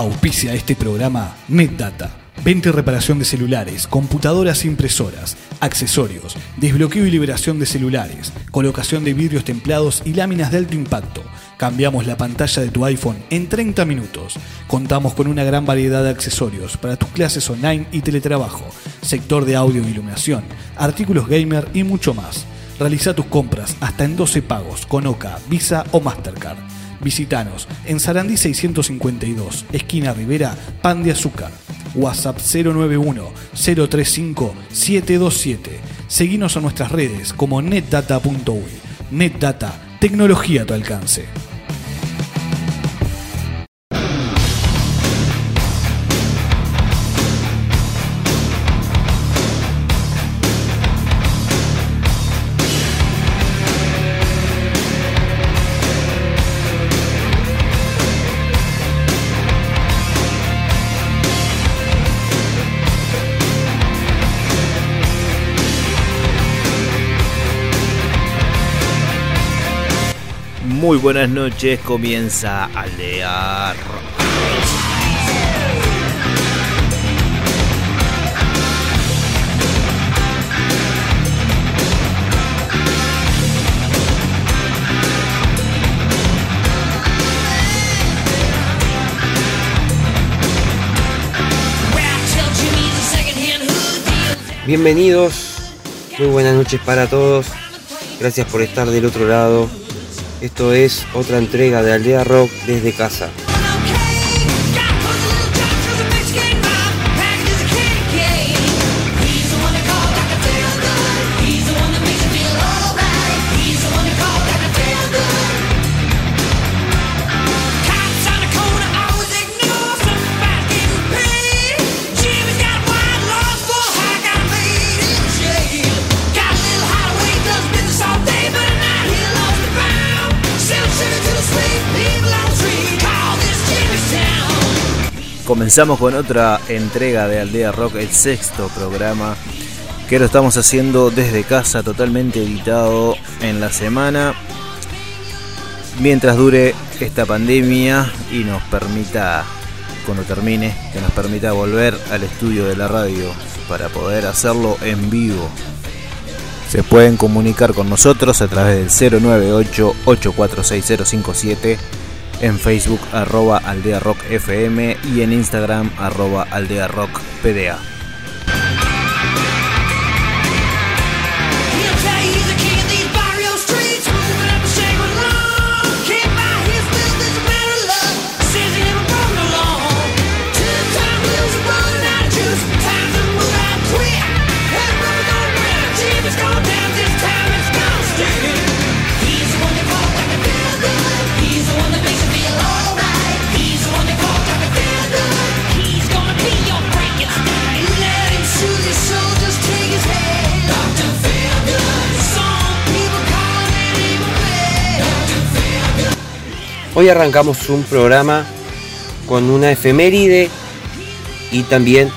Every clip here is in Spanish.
Auspicia este programa NetData. Venta y reparación de celulares, computadoras e impresoras, accesorios, desbloqueo y liberación de celulares, colocación de vidrios templados y láminas de alto impacto. Cambiamos la pantalla de tu iPhone en 30 minutos. Contamos con una gran variedad de accesorios para tus clases online y teletrabajo, sector de audio e iluminación, artículos gamer y mucho más. Realiza tus compras hasta en 12 pagos con OCA, Visa o Mastercard. Visítanos en Sarandí 652, esquina Rivera, Pan de Azúcar. WhatsApp 091-035-727. Seguinos en nuestras redes como netdata.uy. NetData, tecnología a tu alcance. Muy buenas noches, comienza Aldea Rock. Bienvenidos, muy buenas noches para todos. Gracias por estar del otro lado. Esto es otra entrega de Aldea Rock desde casa. Comenzamos con otra entrega de Aldea Rock, el sexto programa que lo estamos haciendo desde casa, totalmente editado en la semana, mientras dure esta pandemia y nos permita, cuando termine, que nos permita volver al estudio de la radio para poder hacerlo en vivo. Se pueden comunicar con nosotros a través del 098 846057 en Facebook arroba Aldea Rock FM y en Instagram arroba Aldea Hoy arrancamos un programa con una efeméride y también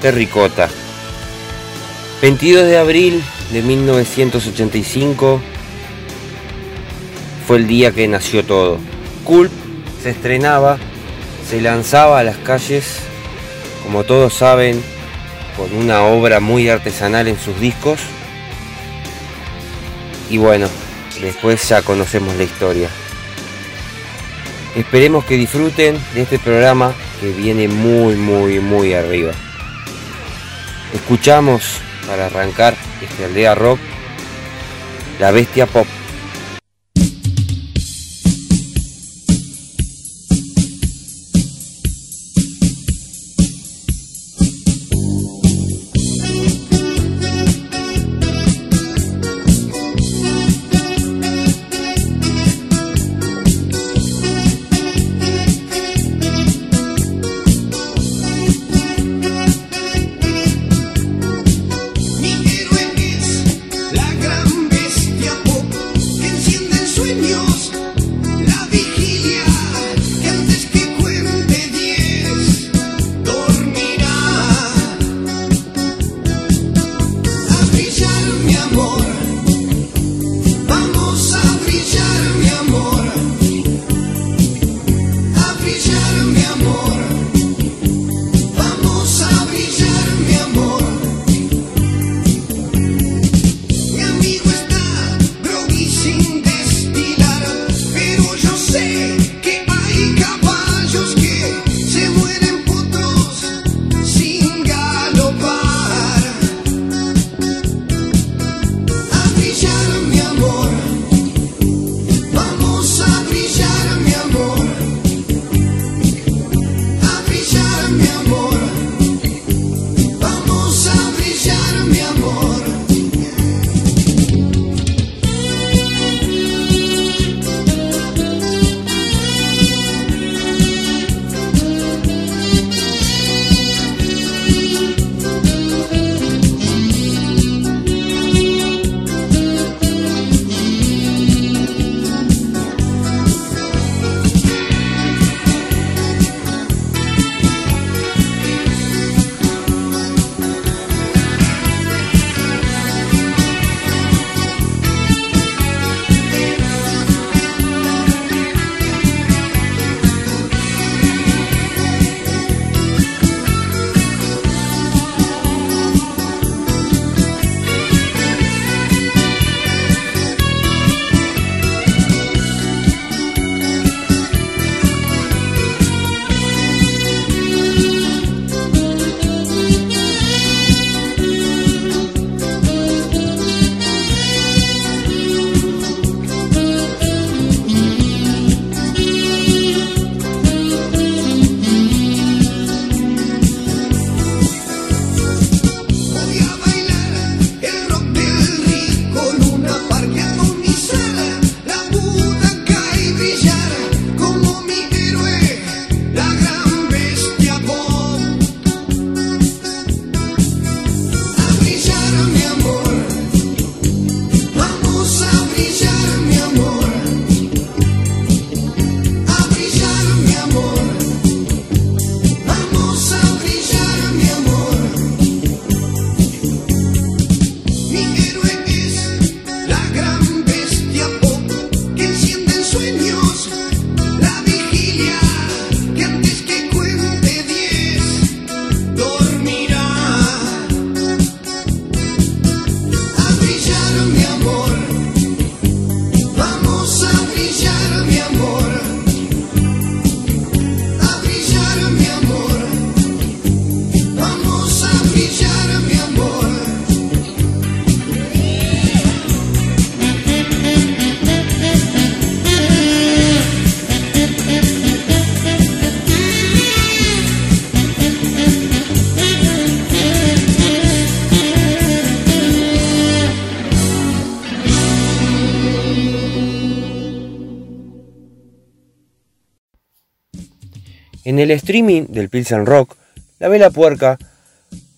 de ricota. 22 de abril de 1985 fue el día que nació todo. Culp se estrenaba, se lanzaba a las calles, como todos saben, con una obra muy artesanal en sus discos. Y bueno, después ya conocemos la historia. Esperemos que disfruten de este programa que viene muy, muy, muy arriba. Escuchamos para arrancar este aldea rock La Bestia Pop. En el streaming del Pilsen Rock, la Vela Puerca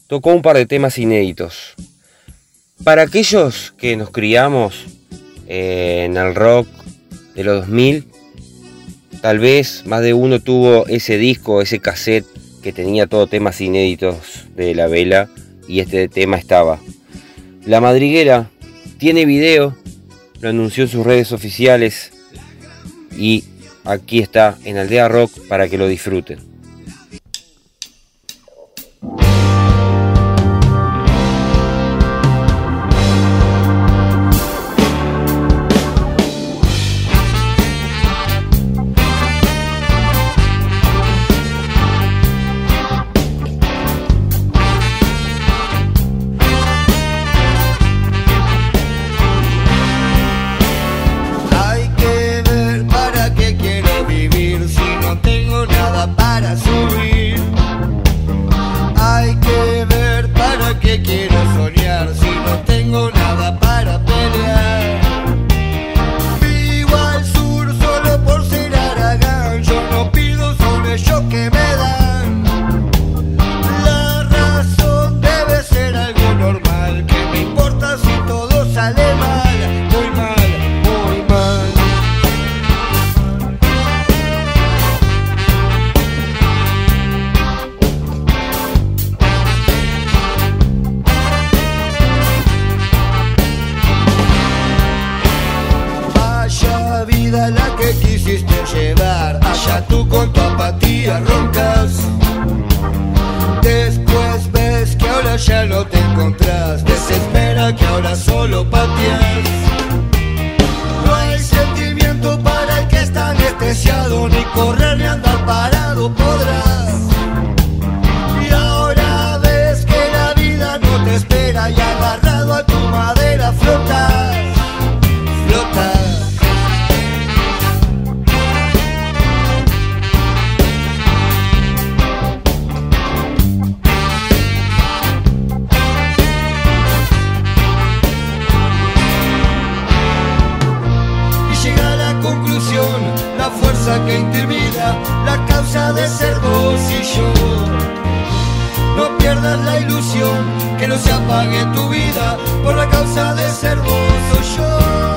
tocó un par de temas inéditos. Para aquellos que nos criamos en el rock de los 2000, tal vez más de uno tuvo ese disco, ese cassette que tenía todos temas inéditos de la vela y este tema estaba. La madriguera tiene video, lo anunció en sus redes oficiales y aquí está en Aldea Rock para que lo disfruten. pierdas la ilusión, que no se apague tu vida por la causa de ser vos o yo.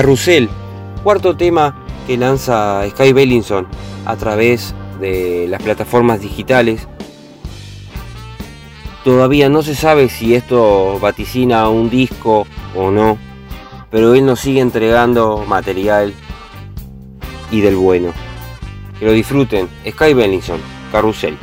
Carrusel, cuarto tema que lanza Sky Bellinson a través de las plataformas digitales. Todavía no se sabe si esto vaticina un disco o no, pero él nos sigue entregando material y del bueno. Que lo disfruten. Sky Bellinson, Carrusel.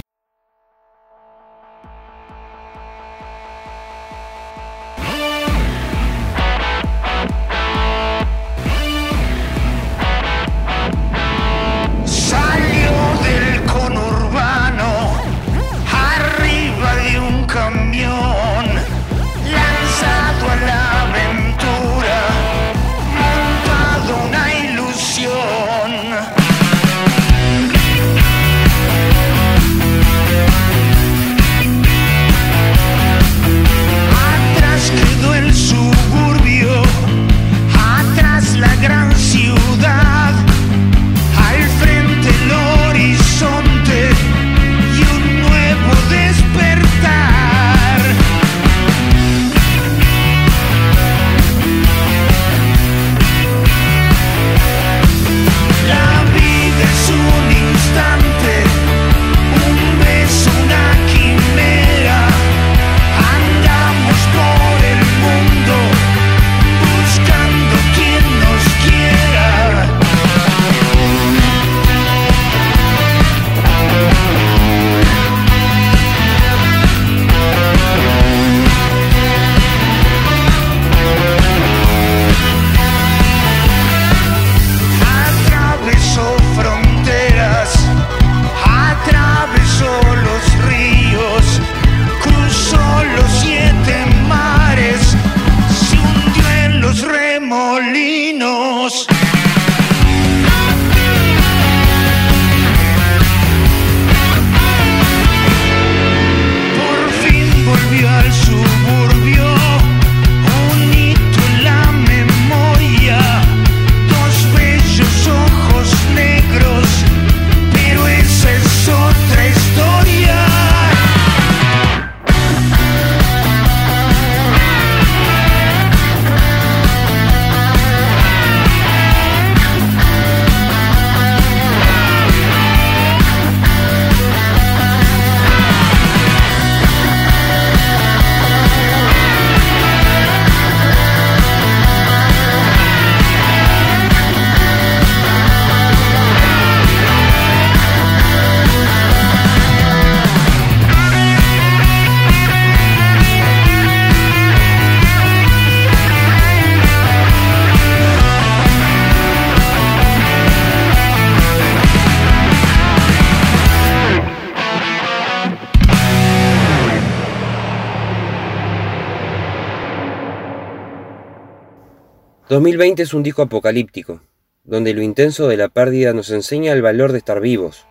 2020 es un disco apocalíptico, donde lo intenso de la pérdida nos enseña el valor de estar vivos,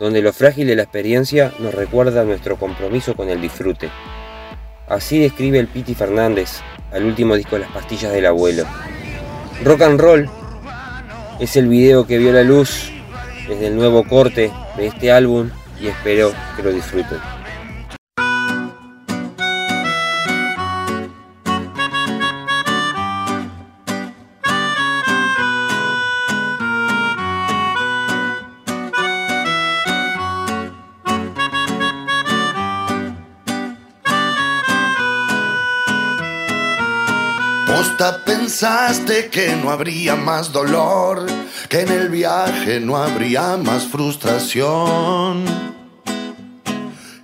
donde lo frágil de la experiencia nos recuerda nuestro compromiso con el disfrute. Así describe el Piti Fernández al último disco Las Pastillas del Abuelo. Rock and Roll es el video que vio la luz desde el nuevo corte de este álbum y espero que lo disfruten. Pensaste que no habría más dolor, que en el viaje no habría más frustración.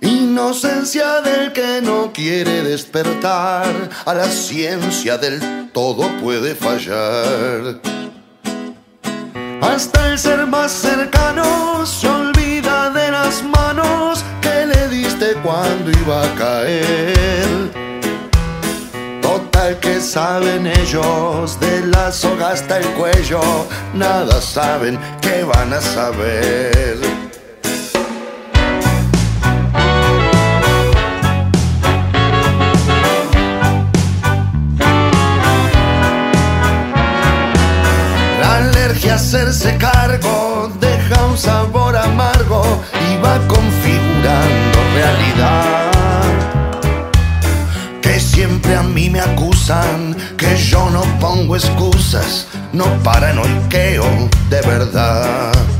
Inocencia del que no quiere despertar, a la ciencia del todo puede fallar. Hasta el ser más cercano se olvida de las manos que le diste cuando iba a caer que saben ellos, de la soga hasta el cuello, nada saben que van a saber. La alergia hacerse cargo deja un sabor amargo y va configurando realidad siempre a mí me acusan que yo no pongo excusas, no paranoiqueo de verdad.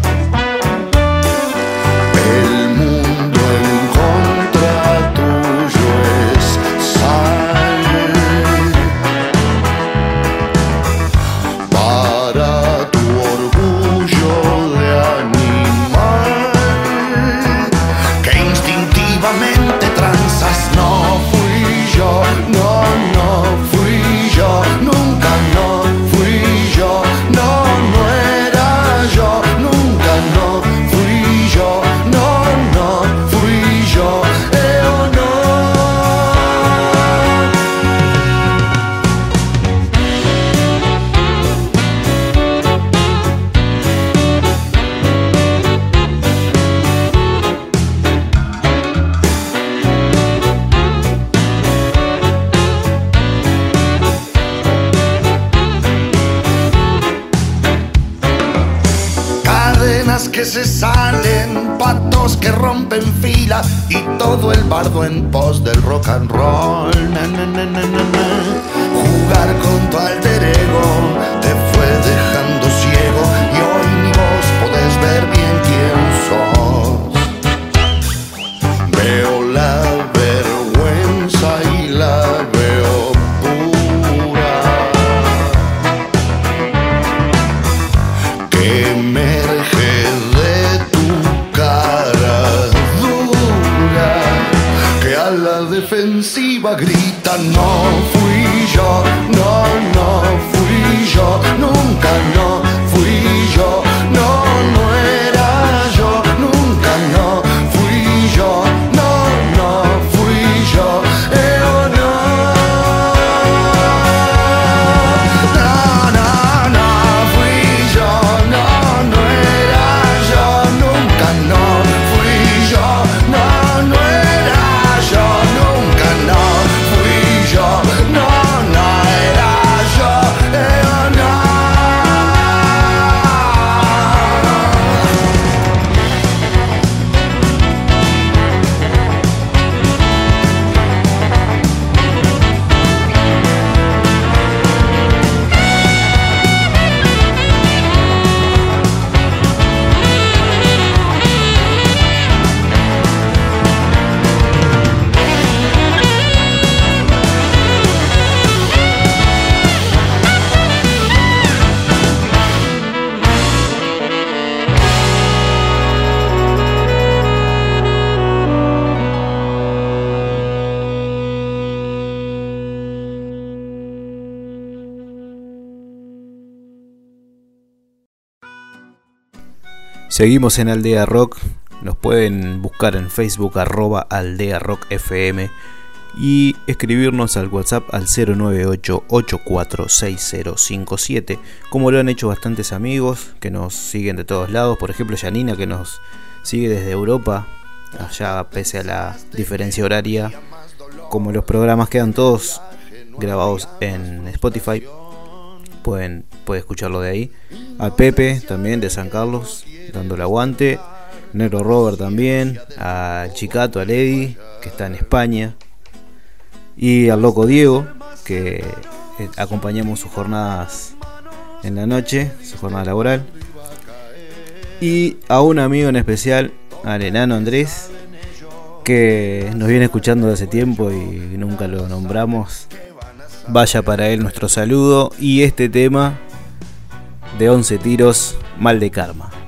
Seguimos en Aldea Rock, nos pueden buscar en Facebook arroba Aldea Rock FM y escribirnos al WhatsApp al 098-846057, como lo han hecho bastantes amigos que nos siguen de todos lados, por ejemplo Janina que nos sigue desde Europa, allá pese a la diferencia horaria, como los programas quedan todos grabados en Spotify, pueden, pueden escucharlo de ahí. A Pepe también de San Carlos, dando el aguante. Negro Robert también, a Chicato, a Lady, que está en España, y al loco Diego, que eh, acompañamos sus jornadas en la noche, su jornada laboral. Y a un amigo en especial, al enano Andrés, que nos viene escuchando desde hace tiempo y nunca lo nombramos. Vaya para él nuestro saludo y este tema de 11 tiros, mal de karma.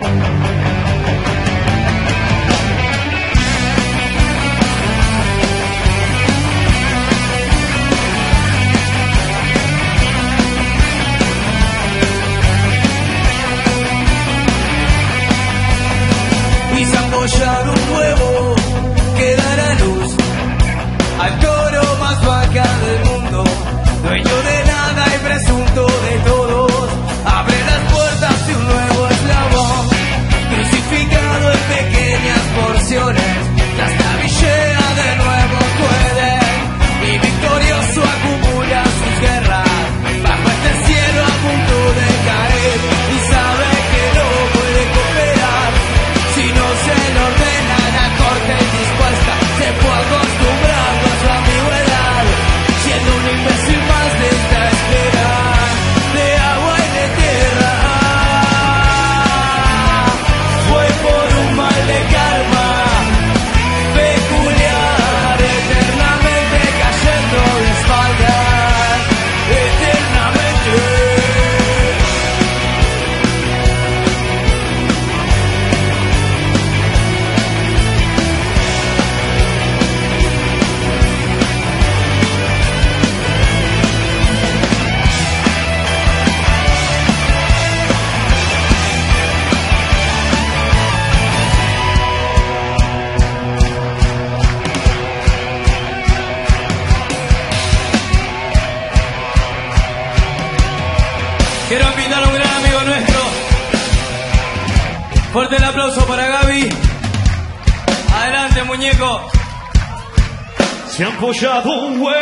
Thank you. 留下同为。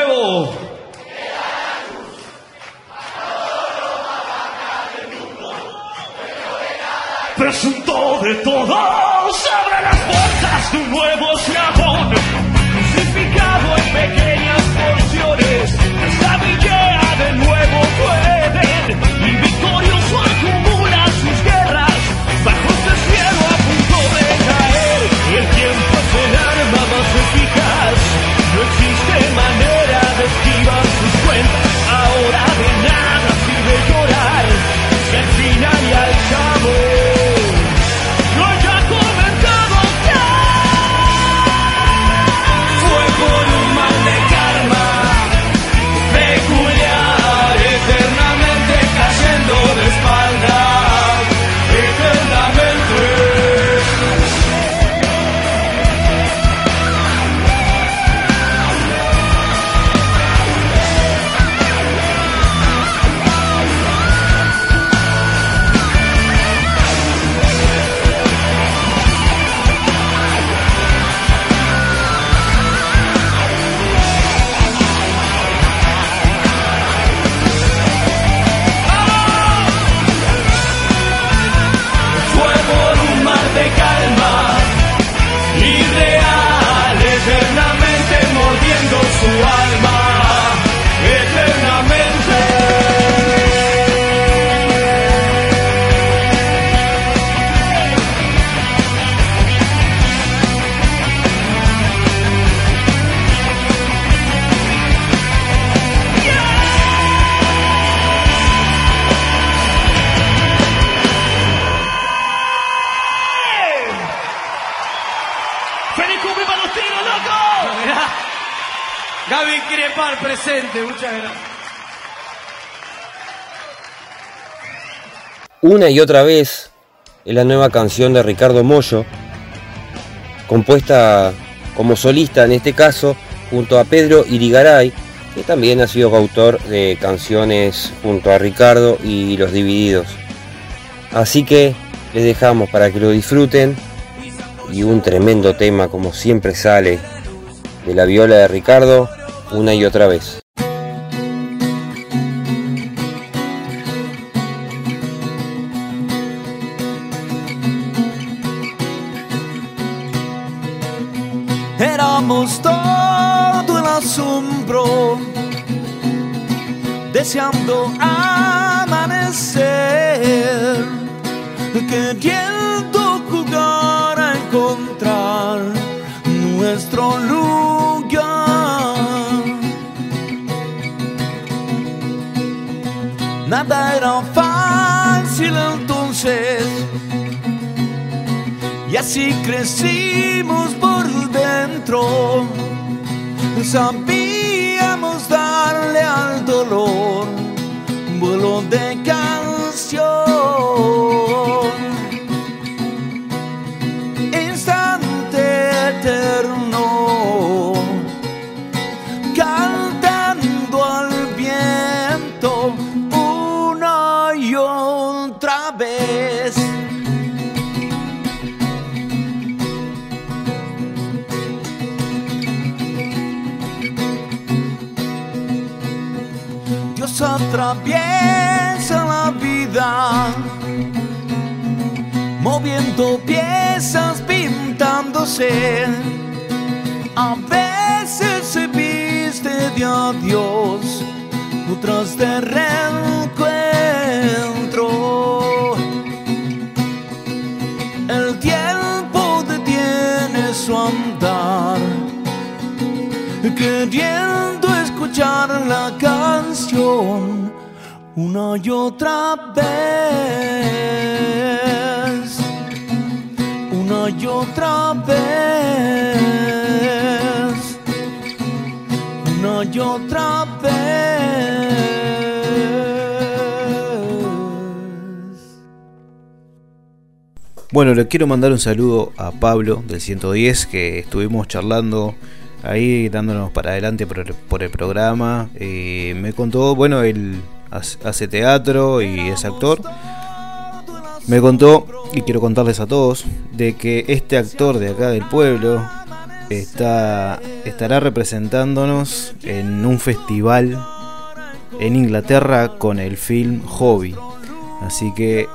Una y otra vez es la nueva canción de Ricardo Mollo, compuesta como solista en este caso, junto a Pedro Irigaray, que también ha sido autor de canciones junto a Ricardo y Los Divididos. Así que les dejamos para que lo disfruten y un tremendo tema como siempre sale de la viola de Ricardo una y otra vez. Éramos todo el asombro, deseando amanecer, queriendo Nada era fácil entonces, y así crecimos por dentro. Sabíamos darle al dolor vuelo de canción. Atraviesa la vida, moviendo piezas, pintándose. A veces se viste de adiós, otras de reencuentro. El tiempo detiene su andar queriendo escuchar la canción una y otra vez, una y otra vez, una y otra vez. Bueno, le quiero mandar un saludo a Pablo del 110 que estuvimos charlando ahí dándonos para adelante por el, por el programa. Eh, me contó, bueno, él hace teatro y es actor. Me contó, y quiero contarles a todos, de que este actor de acá del pueblo está, estará representándonos en un festival en Inglaterra con el film Hobby. Así que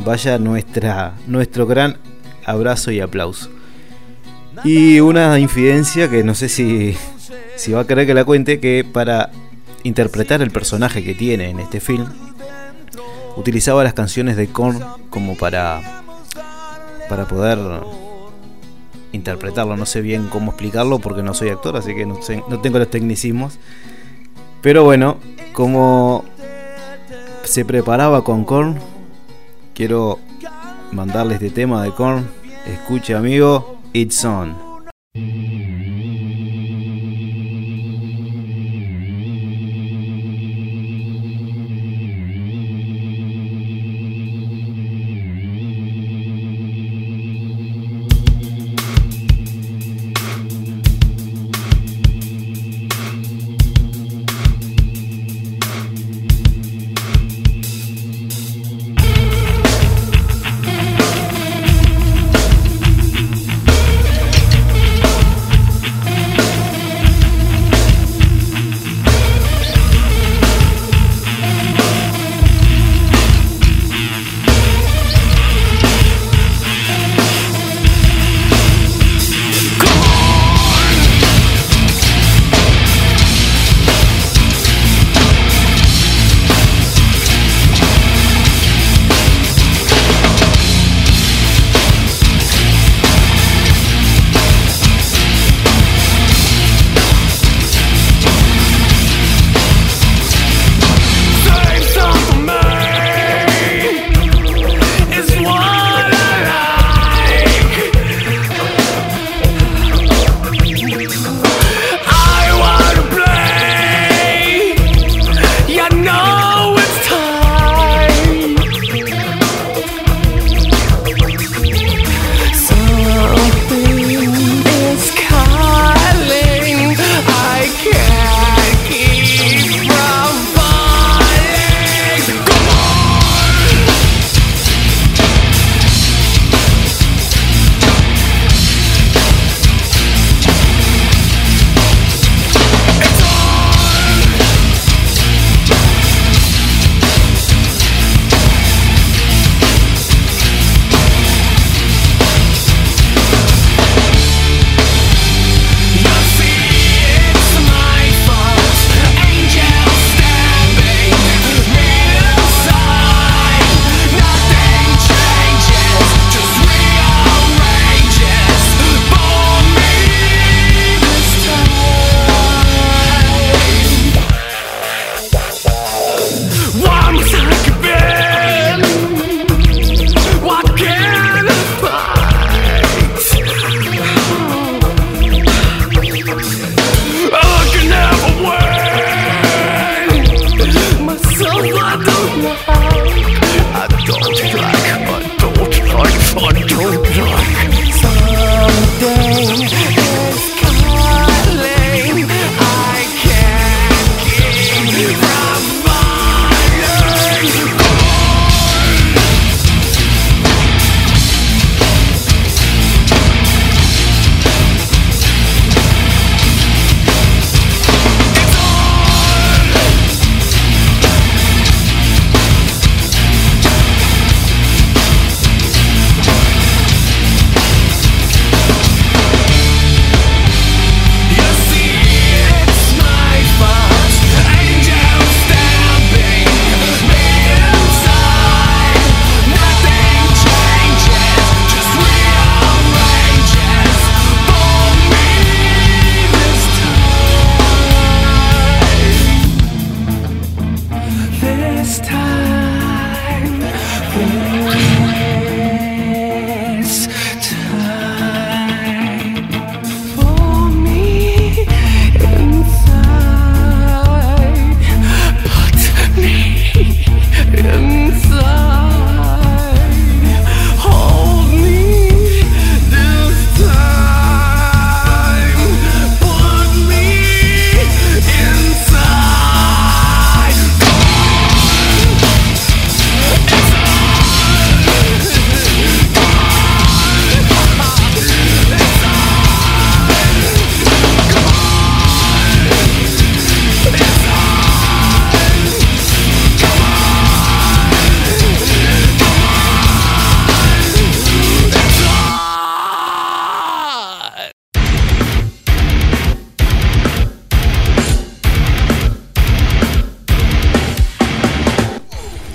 vaya nuestra, nuestro gran abrazo y aplauso. Y una infidencia que no sé si, si va a querer que la cuente, que para interpretar el personaje que tiene en este film, utilizaba las canciones de Korn como para, para poder interpretarlo. No sé bien cómo explicarlo porque no soy actor, así que no, no tengo los tecnicismos. Pero bueno, como se preparaba con Korn, quiero mandarle este tema de Korn. Escuche amigo, It's On.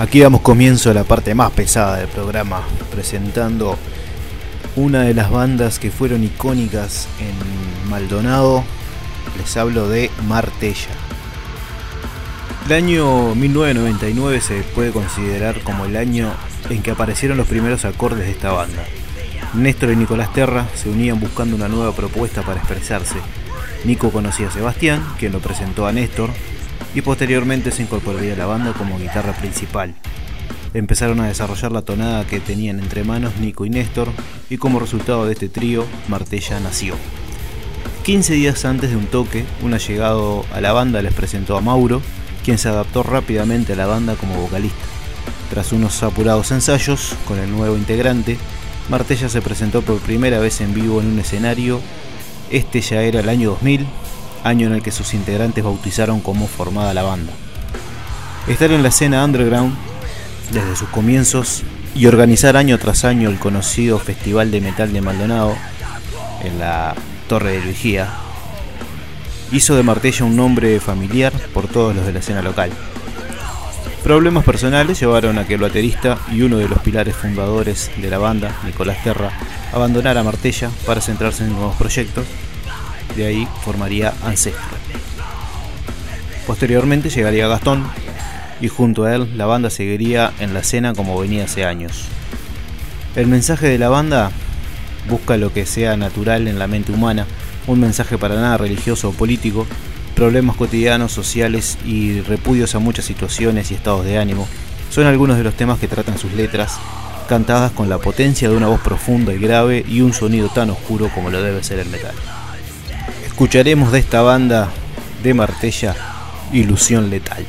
Aquí damos comienzo a la parte más pesada del programa, presentando una de las bandas que fueron icónicas en Maldonado. Les hablo de Martella. El año 1999 se puede considerar como el año en que aparecieron los primeros acordes de esta banda. Néstor y Nicolás Terra se unían buscando una nueva propuesta para expresarse. Nico conocía a Sebastián, quien lo presentó a Néstor, y posteriormente se incorporaría a la banda como guitarra principal. Empezaron a desarrollar la tonada que tenían entre manos Nico y Néstor y como resultado de este trío, Martella nació. 15 días antes de un toque, un allegado a la banda les presentó a Mauro, quien se adaptó rápidamente a la banda como vocalista. Tras unos apurados ensayos con el nuevo integrante, Martella se presentó por primera vez en vivo en un escenario. Este ya era el año 2000 año en el que sus integrantes bautizaron como formada la banda. Estar en la escena underground desde sus comienzos y organizar año tras año el conocido Festival de Metal de Maldonado en la Torre de Vigía hizo de Martella un nombre familiar por todos los de la escena local. Problemas personales llevaron a que el baterista y uno de los pilares fundadores de la banda, Nicolás Terra, abandonara Martella para centrarse en nuevos proyectos de ahí formaría Ancestro. Posteriormente llegaría Gastón y junto a él la banda seguiría en la escena como venía hace años. El mensaje de la banda busca lo que sea natural en la mente humana, un mensaje para nada religioso o político, problemas cotidianos, sociales y repudios a muchas situaciones y estados de ánimo, son algunos de los temas que tratan sus letras, cantadas con la potencia de una voz profunda y grave y un sonido tan oscuro como lo debe ser el metal. Escucharemos de esta banda de Martella Ilusión Letal.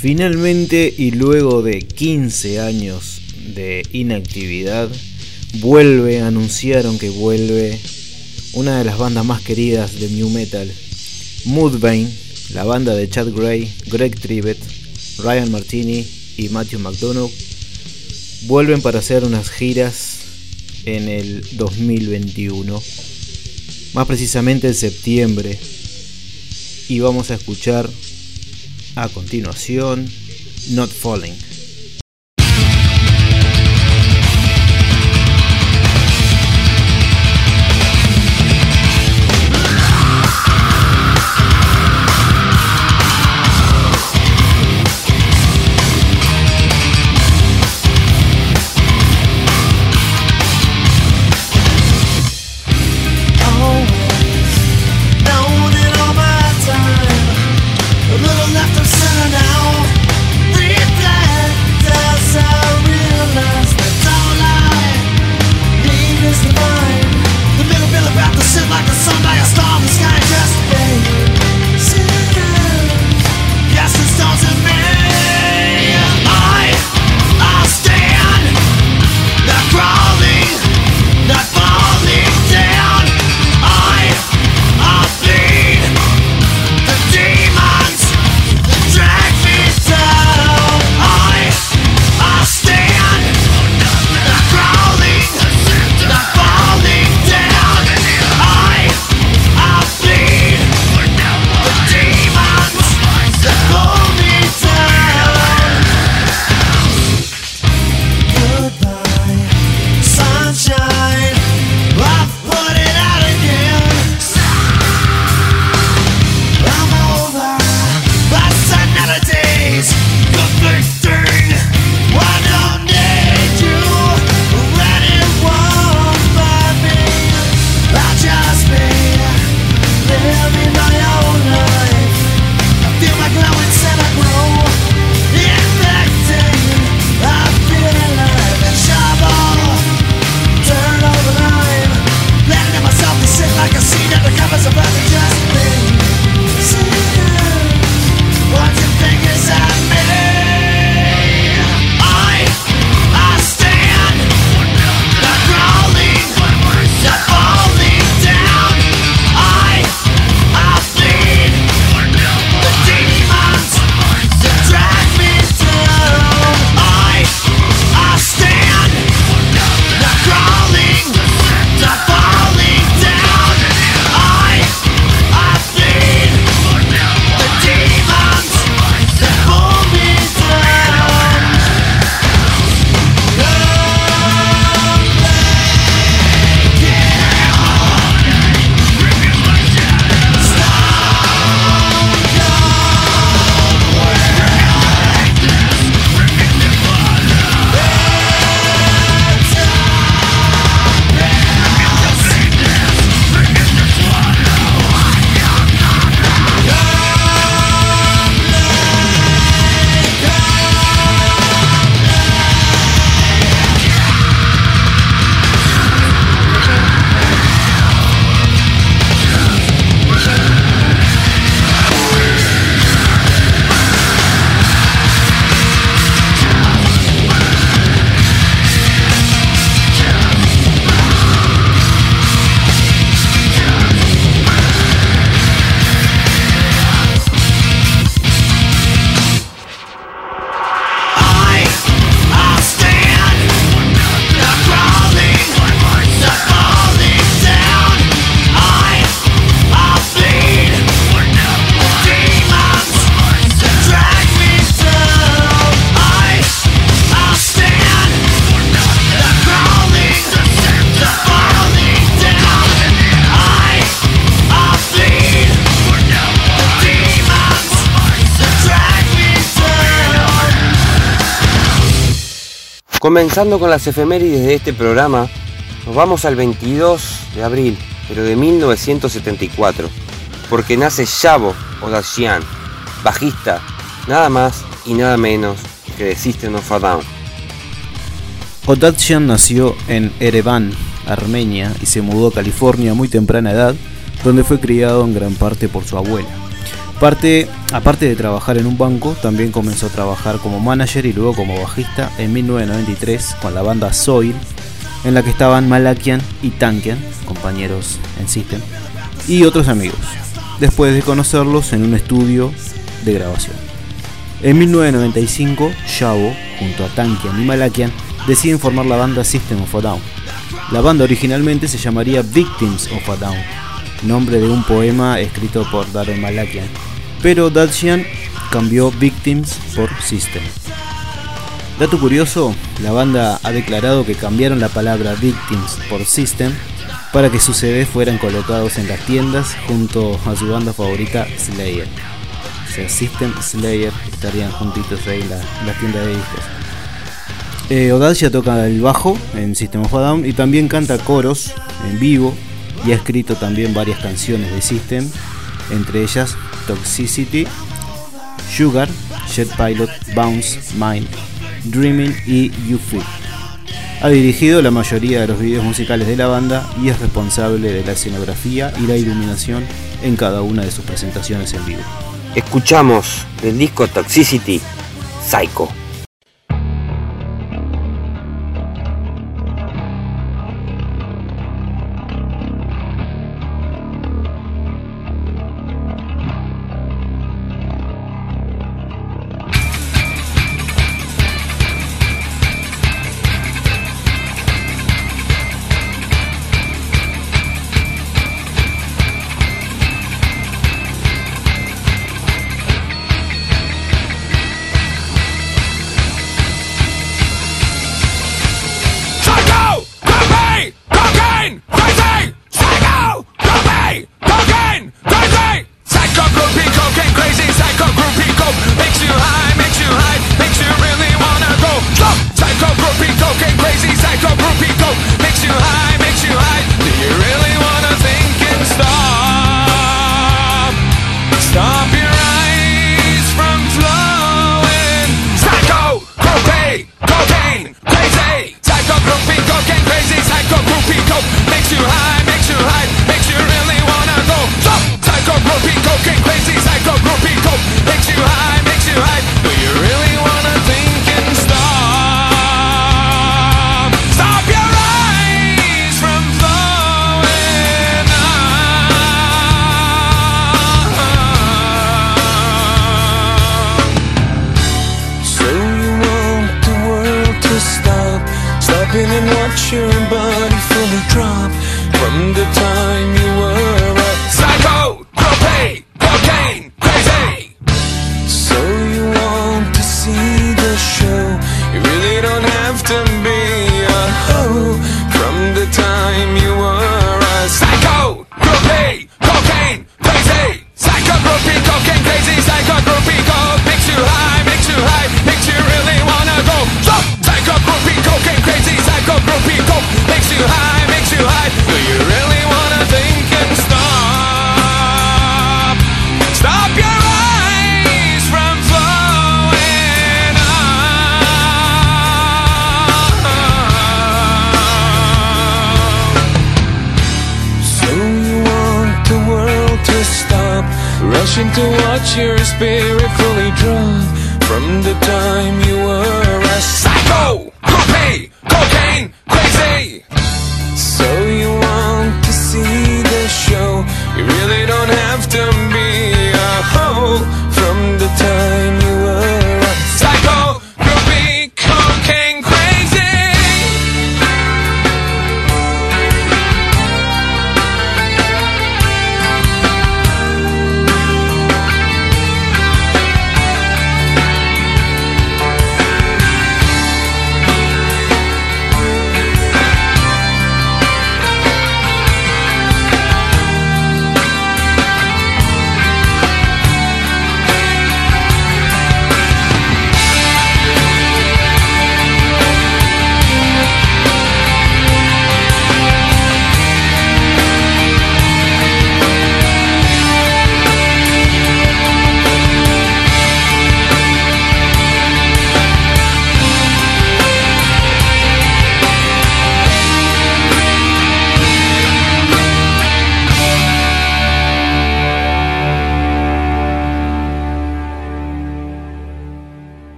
Finalmente y luego de 15 años de inactividad, vuelve, anunciaron que vuelve una de las bandas más queridas de New Metal, Mudvayne, la banda de Chad Gray, Greg Trivet, Ryan Martini y Matthew McDonough, vuelven para hacer unas giras en el 2021, más precisamente en septiembre, y vamos a escuchar a continuación Not Falling. Comenzando con las efemérides de este programa, nos vamos al 22 de abril, pero de 1974, porque nace Shavo Odashian, bajista, nada más y nada menos que de System of a Down. Nació en Ereván, Armenia, y se mudó a California a muy temprana edad, donde fue criado en gran parte por su abuela. Parte, aparte de trabajar en un banco, también comenzó a trabajar como manager y luego como bajista en 1993 con la banda Soil, en la que estaban Malakian y Tankian, compañeros en System, y otros amigos, después de conocerlos en un estudio de grabación. En 1995, Shavo, junto a Tankian y Malakian, deciden formar la banda System of a Down. La banda originalmente se llamaría Victims of a Down, nombre de un poema escrito por Darren Malakian, pero Dacian cambió Victims por System. Dato curioso, la banda ha declarado que cambiaron la palabra Victims por System para que sus CDs fueran colocados en las tiendas junto a su banda favorita Slayer. O sea, System Slayer estarían juntitos ahí en la, tienda de discos. Eh, toca el bajo en System of a Down y también canta coros en vivo y ha escrito también varias canciones de System, entre ellas Toxicity, Sugar, Jet Pilot, Bounce, Mind, Dreaming y You Free. Ha dirigido la mayoría de los videos musicales de la banda y es responsable de la escenografía y la iluminación en cada una de sus presentaciones en vivo. Escuchamos del disco Toxicity, Psycho.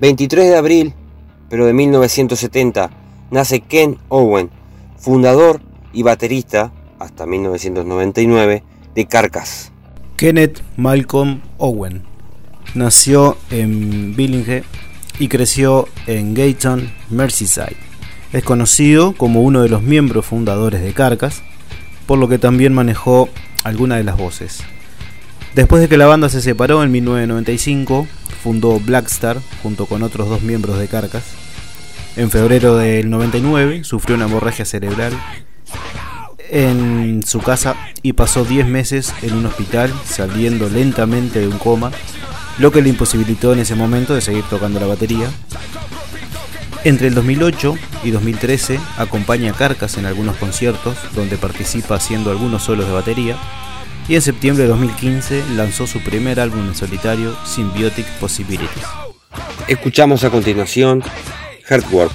23 de abril, pero de 1970, nace Ken Owen, fundador y baterista, hasta 1999, de Carcass. Kenneth Malcolm Owen nació en Billingham y creció en Gayton, Merseyside. Es conocido como uno de los miembros fundadores de Carcass, por lo que también manejó algunas de las voces. Después de que la banda se separó en 1995, fundó Blackstar junto con otros dos miembros de Carcass. En febrero del 99 sufrió una hemorragia cerebral en su casa y pasó 10 meses en un hospital saliendo lentamente de un coma, lo que le imposibilitó en ese momento de seguir tocando la batería. Entre el 2008 y 2013 acompaña a Carcass en algunos conciertos donde participa haciendo algunos solos de batería y en septiembre de 2015 lanzó su primer álbum en solitario, Symbiotic Possibilities. Escuchamos a continuación Heartwork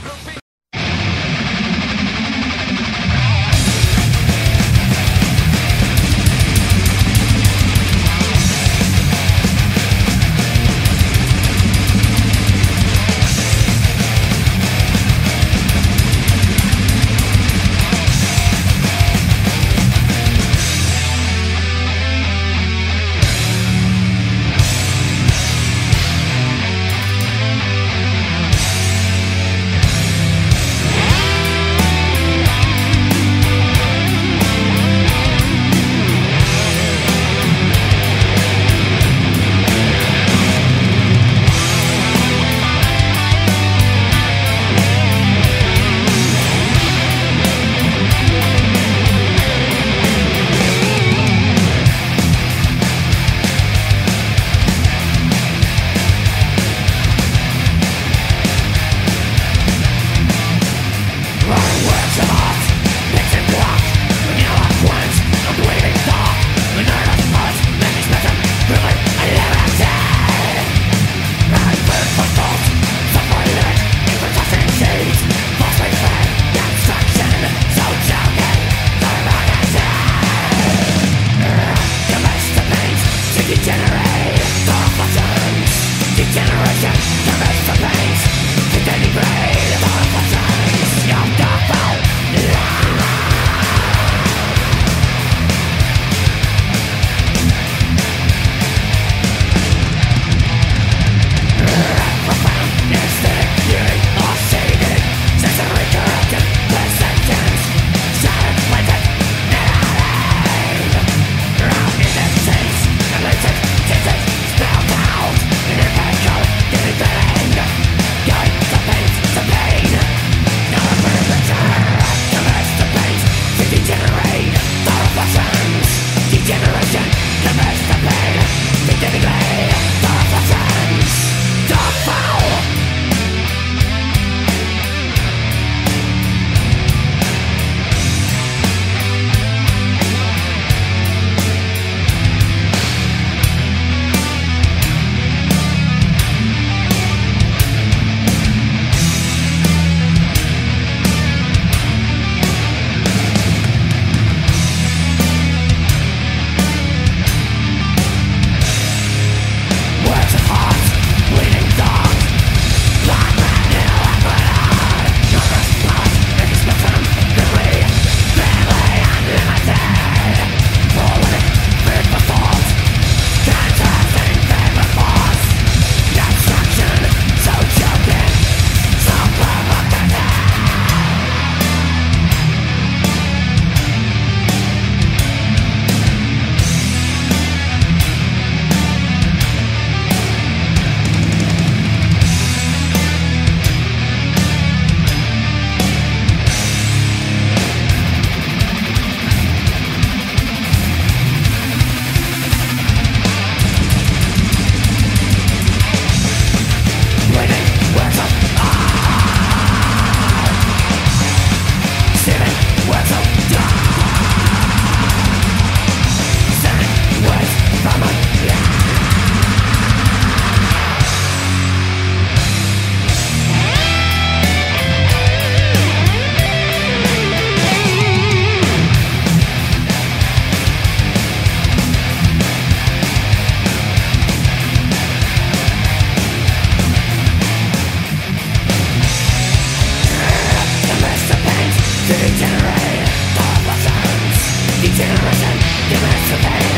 give us a, give us a pain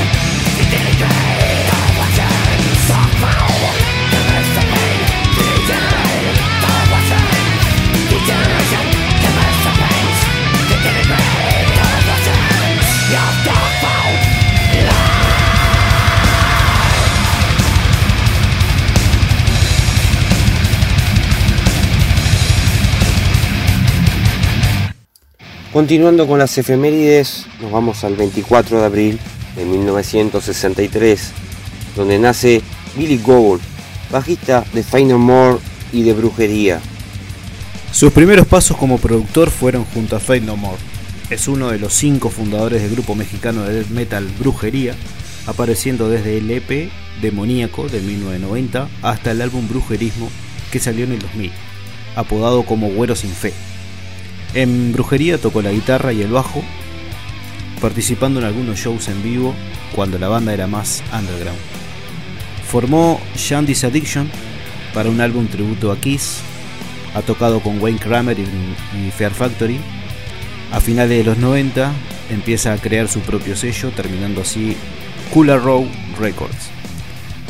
Continuando con las efemérides, nos vamos al 24 de abril de 1963, donde nace Billy Gould, bajista de Fine More y de Brujería. Sus primeros pasos como productor fueron junto a Fate No More. Es uno de los cinco fundadores del grupo mexicano de death metal Brujería, apareciendo desde el EP Demoníaco de 1990 hasta el álbum Brujerismo que salió en el 2000, apodado como Güero sin Fe. En Brujería tocó la guitarra y el bajo, participando en algunos shows en vivo cuando la banda era más underground. Formó Shandy's Addiction para un álbum tributo a Kiss, ha tocado con Wayne Kramer y, Fear Factory. A finales de los 90 empieza a crear su propio sello, terminando así Cooler Row Records.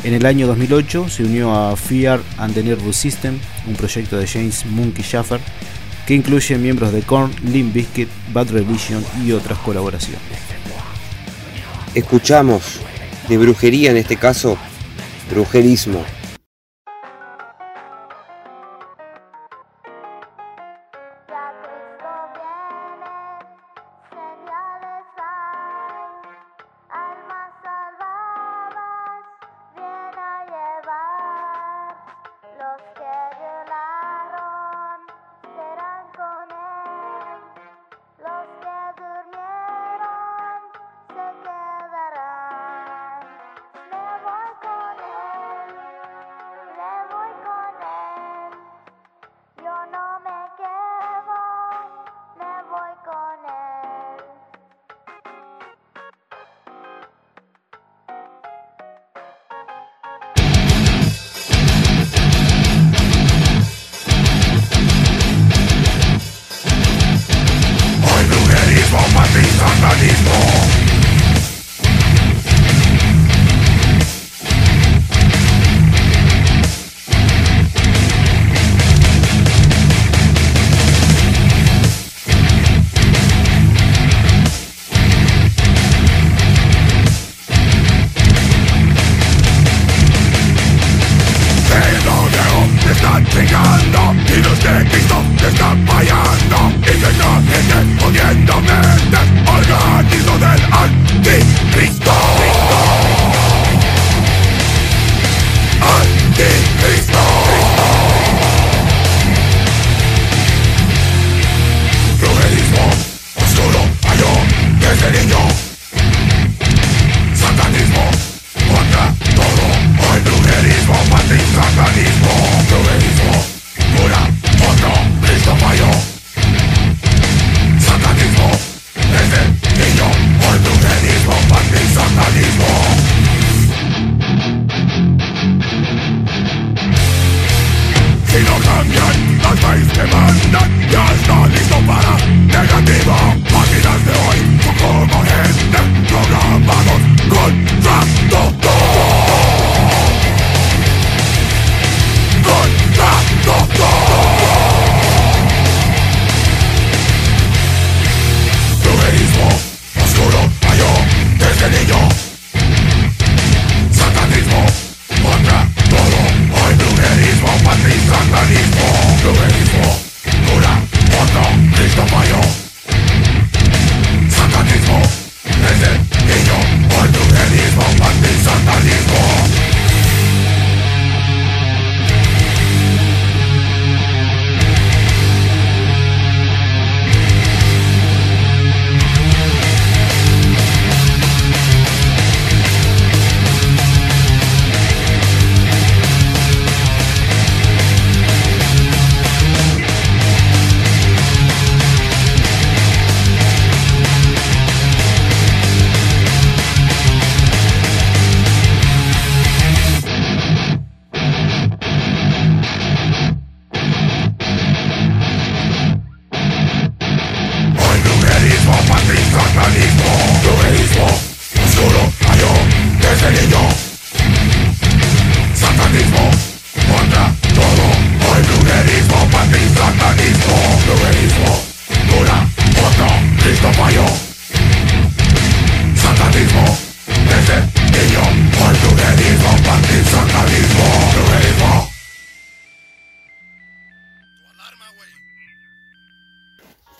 En el año 2008 se unió a Fear and the Nervous System, un proyecto de James Monkey Schaffer, que incluye miembros de Korn, Limp Bizkit, Bad Religion y otras colaboraciones. Escuchamos de brujería en este caso, brujerismo.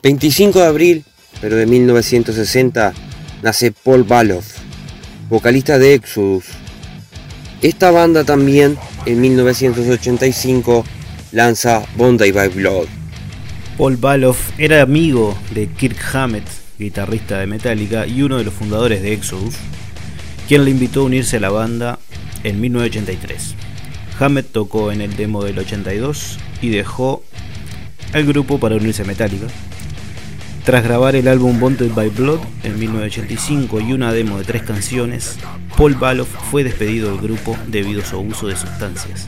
25 de abril, pero de 1960, nace Paul Baloff, vocalista de Exodus. Esta banda también en 1985 lanza Bondi by Blood. Paul Baloff era amigo de Kirk Hammett, guitarrista de Metallica y uno de los fundadores de Exodus, quien le invitó a unirse a la banda en 1983. Hammett tocó en el demo del 82 y dejó el grupo para unirse a Metallica. Tras grabar el álbum Bonded by Blood en 1985 y una demo de tres canciones, Paul Baloff fue despedido del grupo debido a su abuso de sustancias.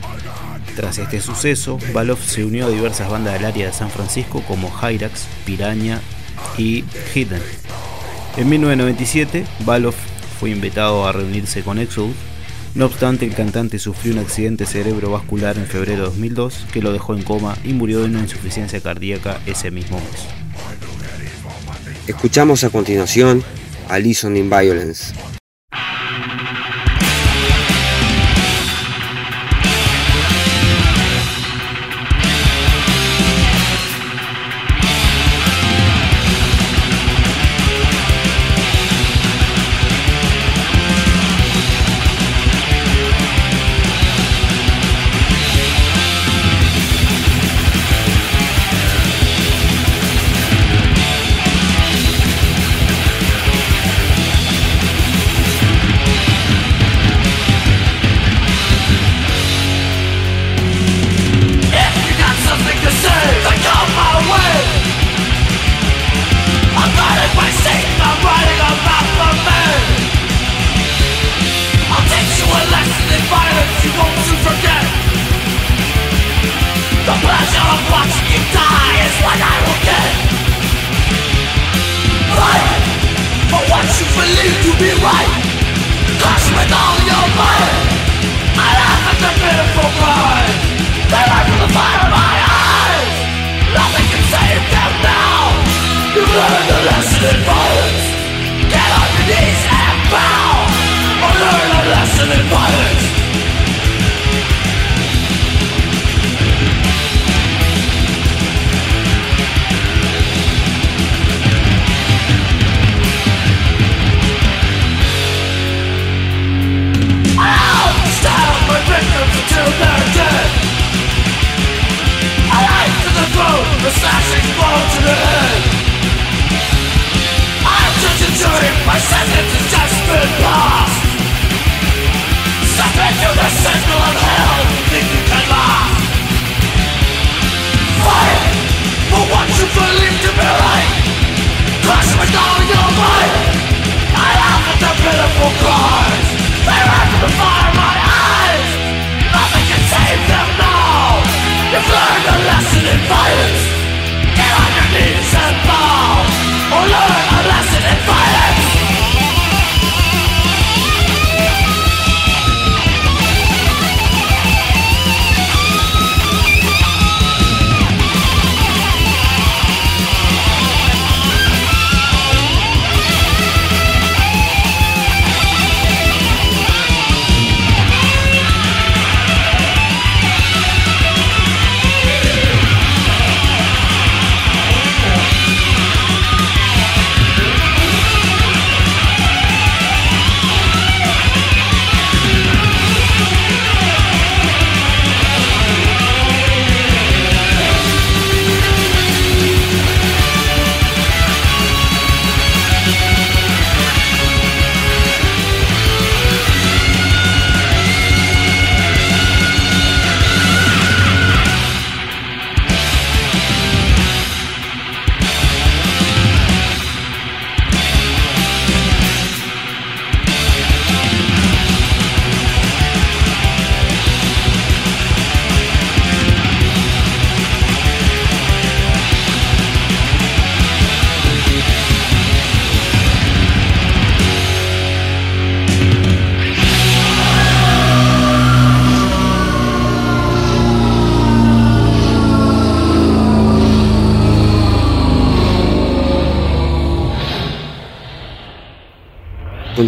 Tras este suceso, Baloff se unió a diversas bandas del área de San Francisco como Hyrax, Piraña y Hidden. En 1997, Baloff fue invitado a reunirse con Exodus. No obstante, el cantante sufrió un accidente cerebrovascular en febrero de 2002 que lo dejó en coma y murió de una insuficiencia cardíaca ese mismo mes. Escuchamos a continuación a in Violence.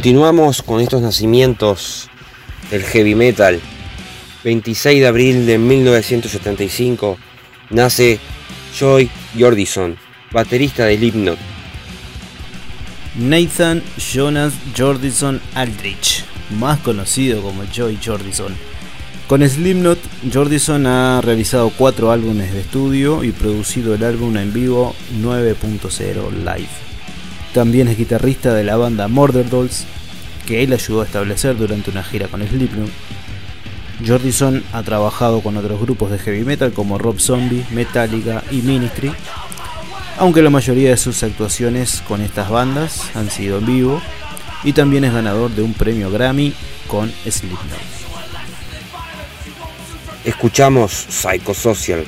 Continuamos con estos nacimientos del heavy metal. 26 de abril de 1975 nace Joy Jordison, baterista de Slipknot. Nathan Jonas Jordison Aldrich, más conocido como Joy Jordison. Con Slipknot, Jordison ha realizado cuatro álbumes de estudio y producido el álbum en vivo 9.0 Live. También es guitarrista de la banda Murder Dolls, que él ayudó a establecer durante una gira con Slipknot. Jordison ha trabajado con otros grupos de heavy metal como Rob Zombie, Metallica y Ministry, aunque la mayoría de sus actuaciones con estas bandas han sido en vivo, y también es ganador de un premio Grammy con Slipknot. Escuchamos Psychosocial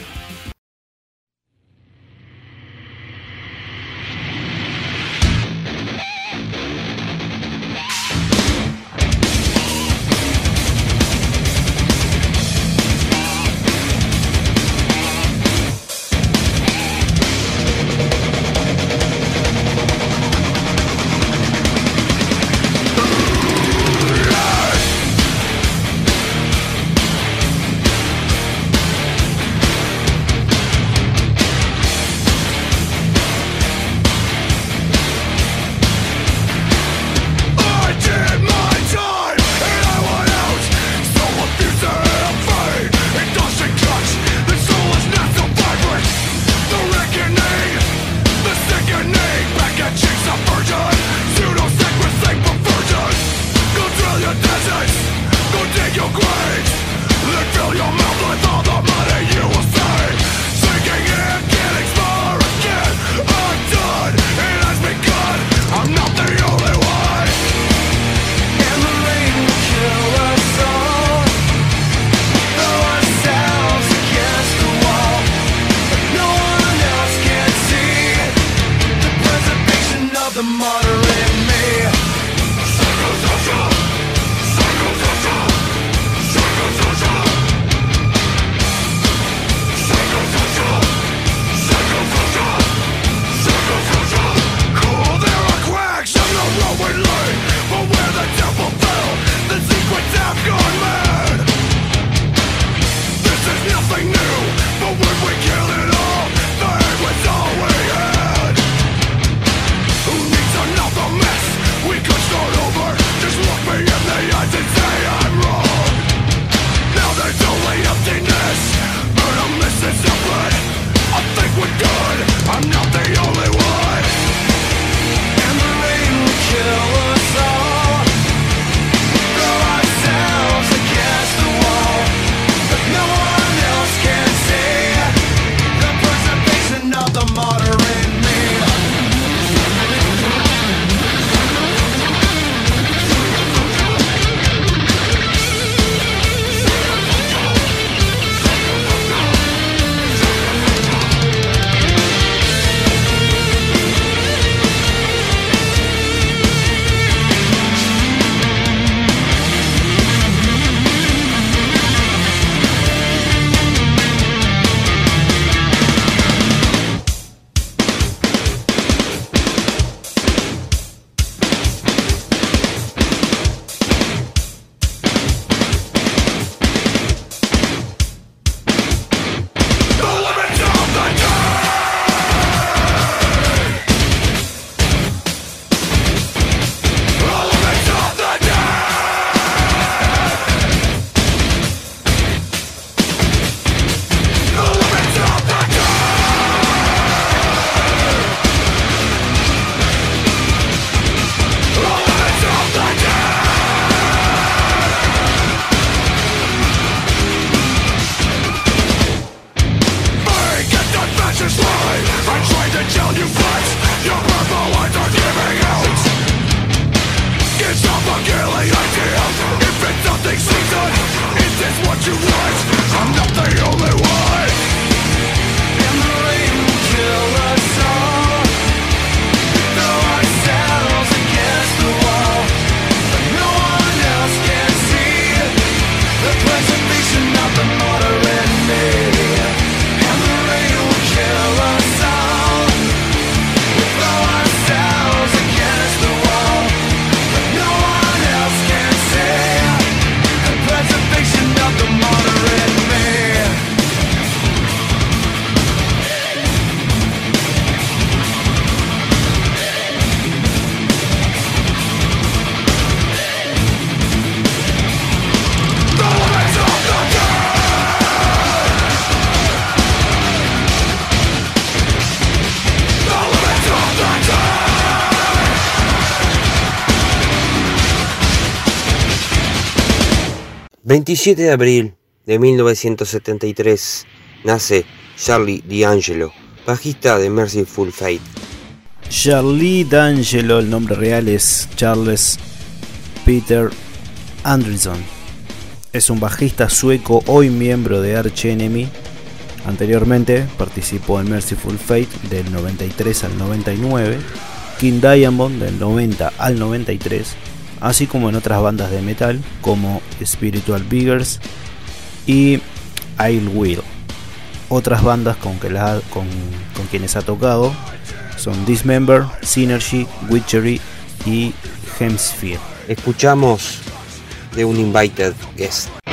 27 de abril de 1973 nace Charlie D'Angelo, bajista de Mercyful Fate. Charlie D'Angelo, el nombre real es Charles Peter Andreson. Es un bajista sueco hoy miembro de Arch Enemy. Anteriormente participó en Mercyful Fate del 93 al 99, King Diamond del 90 al 93 así como en otras bandas de metal como Spiritual Beggars y I'll Will. Otras bandas con, que con, con quienes ha tocado son Dismember, Synergy, Witchery y Hemsphere. Escuchamos de un Invited Guest.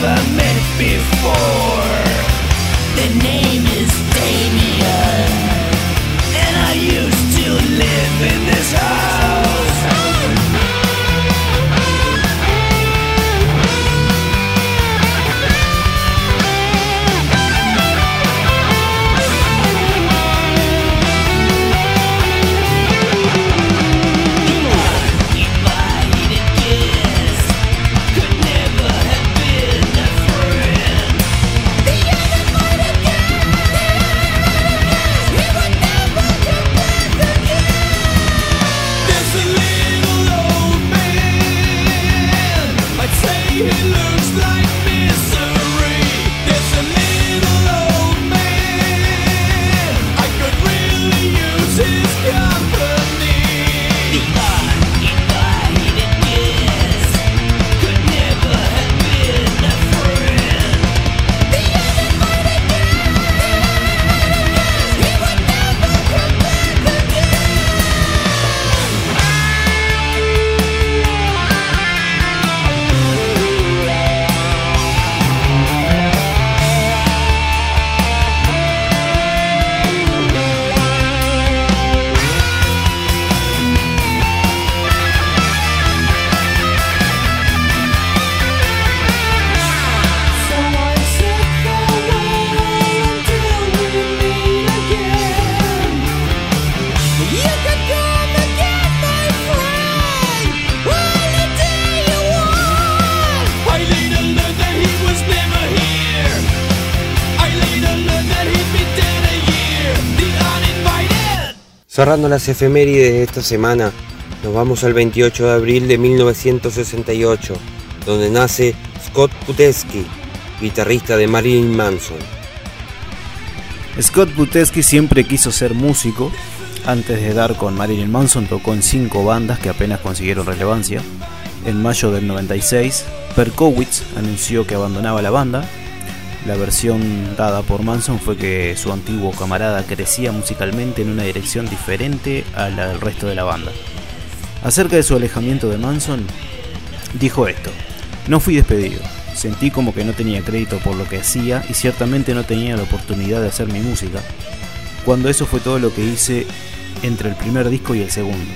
never met before. The name is Damien, and I used to live in this house. agarrando las efemérides de esta semana, nos vamos al 28 de abril de 1968, donde nace Scott Putesky, guitarrista de Marilyn Manson. Scott Putesky siempre quiso ser músico. Antes de dar con Marilyn Manson tocó en cinco bandas que apenas consiguieron relevancia. En mayo del 96, Perkowitz anunció que abandonaba la banda la versión dada por Manson fue que su antiguo camarada crecía musicalmente en una dirección diferente a la del resto de la banda. Acerca de su alejamiento de Manson, dijo esto: No fui despedido. Sentí como que no tenía crédito por lo que hacía y ciertamente no tenía la oportunidad de hacer mi música. Cuando eso fue todo lo que hice entre el primer disco y el segundo.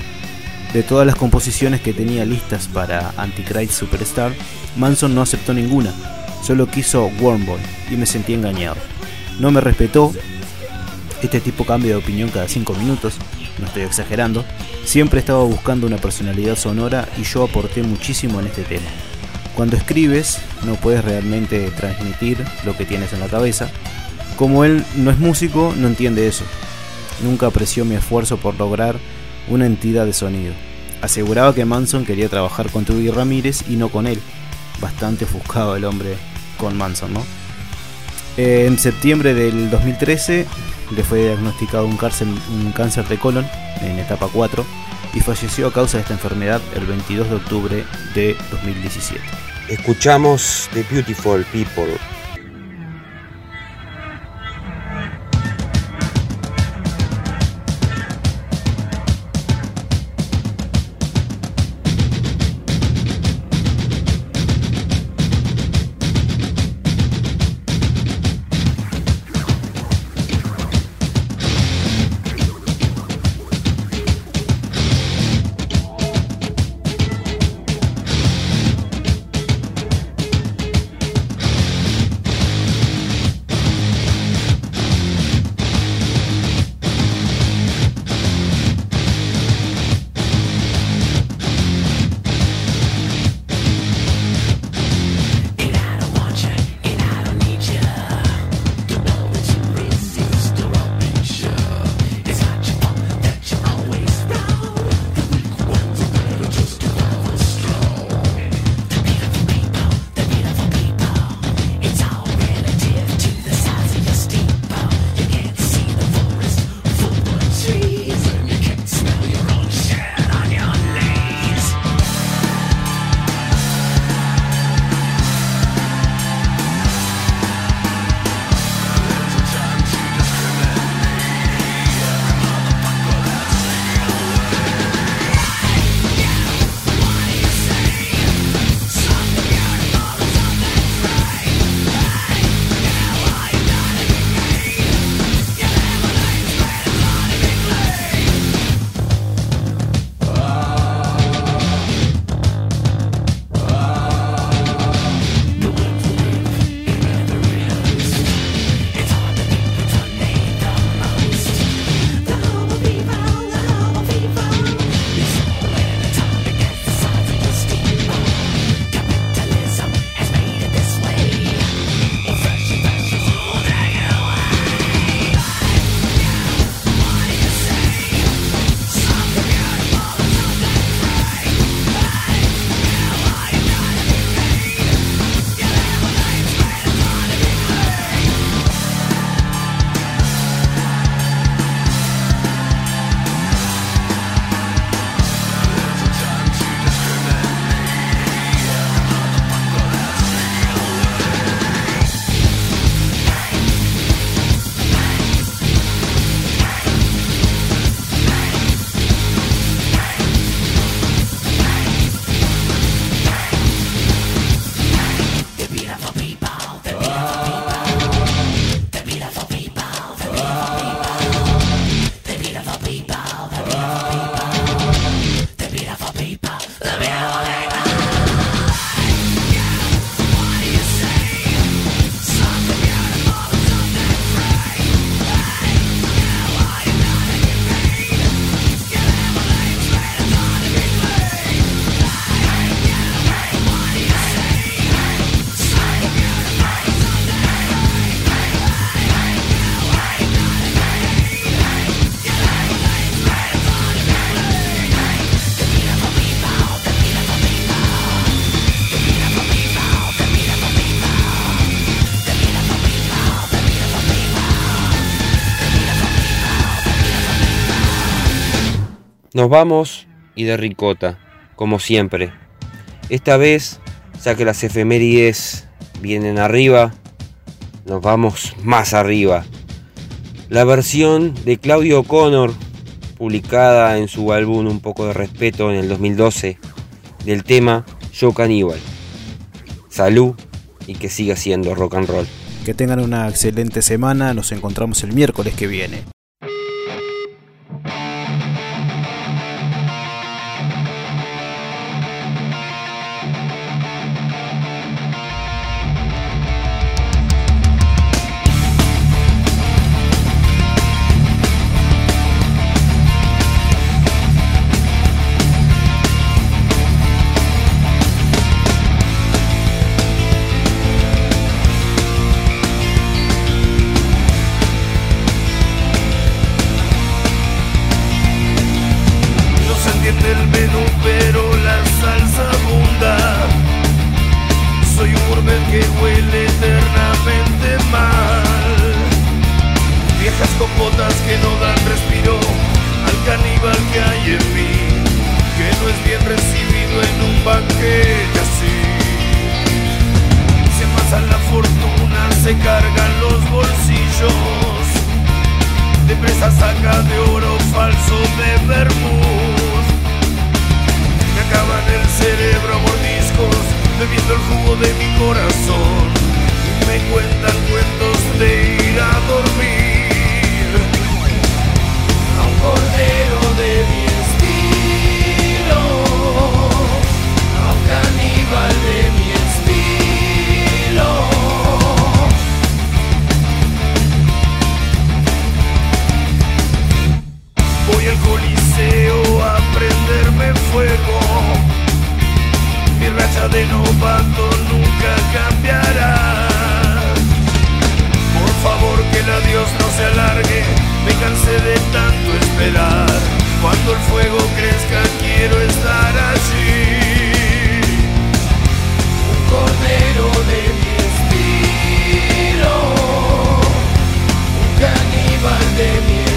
De todas las composiciones que tenía listas para Antichrist Superstar, Manson no aceptó ninguna, solo quiso Wormboy y me sentí engañado. No me respetó, este tipo cambia de opinión cada 5 minutos, no estoy exagerando, siempre estaba buscando una personalidad sonora y yo aporté muchísimo en este tema. Cuando escribes no puedes realmente transmitir lo que tienes en la cabeza. Como él no es músico, no entiende eso. Nunca apreció mi esfuerzo por lograr una entidad de sonido. Aseguraba que Manson quería trabajar con Tubi Ramírez y no con él. Bastante ofuscado el hombre con Manson, ¿no? Eh, en septiembre del 2013 le fue diagnosticado un un cáncer de colon en etapa 4 y falleció a causa de esta enfermedad el 22 de octubre de 2017. Escuchamos The Beautiful People. Nos vamos y de ricota, como siempre. Esta vez, ya que las efemérides vienen arriba, nos vamos más arriba. La versión de Claudio O'Connor, publicada en su álbum Un poco de respeto en el 2012, del tema Yo Caníbal. Salud y que siga siendo rock and roll. Que tengan una excelente semana. Nos encontramos el miércoles que viene. Que huele eternamente mal. Viejas copotas que no dan respiro al caníbal que hay en mí, que no es bien recibido en un banquete así. Se amasan la fortuna, se cargan los bolsillos de presa saca de oro falso de vermouth. Me acaban el cerebro mordiscos, bebiendo el jugo de mi corazón. Y me cuentan cuentos de ir a dormir. A un cordero de mi estilo, a un caníbal de mi estilo. Voy al coliseo a prenderme fuego. Mi racha de novato nunca cambiará. Por favor que el adiós no se alargue. Me cansé de tanto esperar. Cuando el fuego crezca quiero estar allí. Un cordero de mi estilo. Un caníbal de mi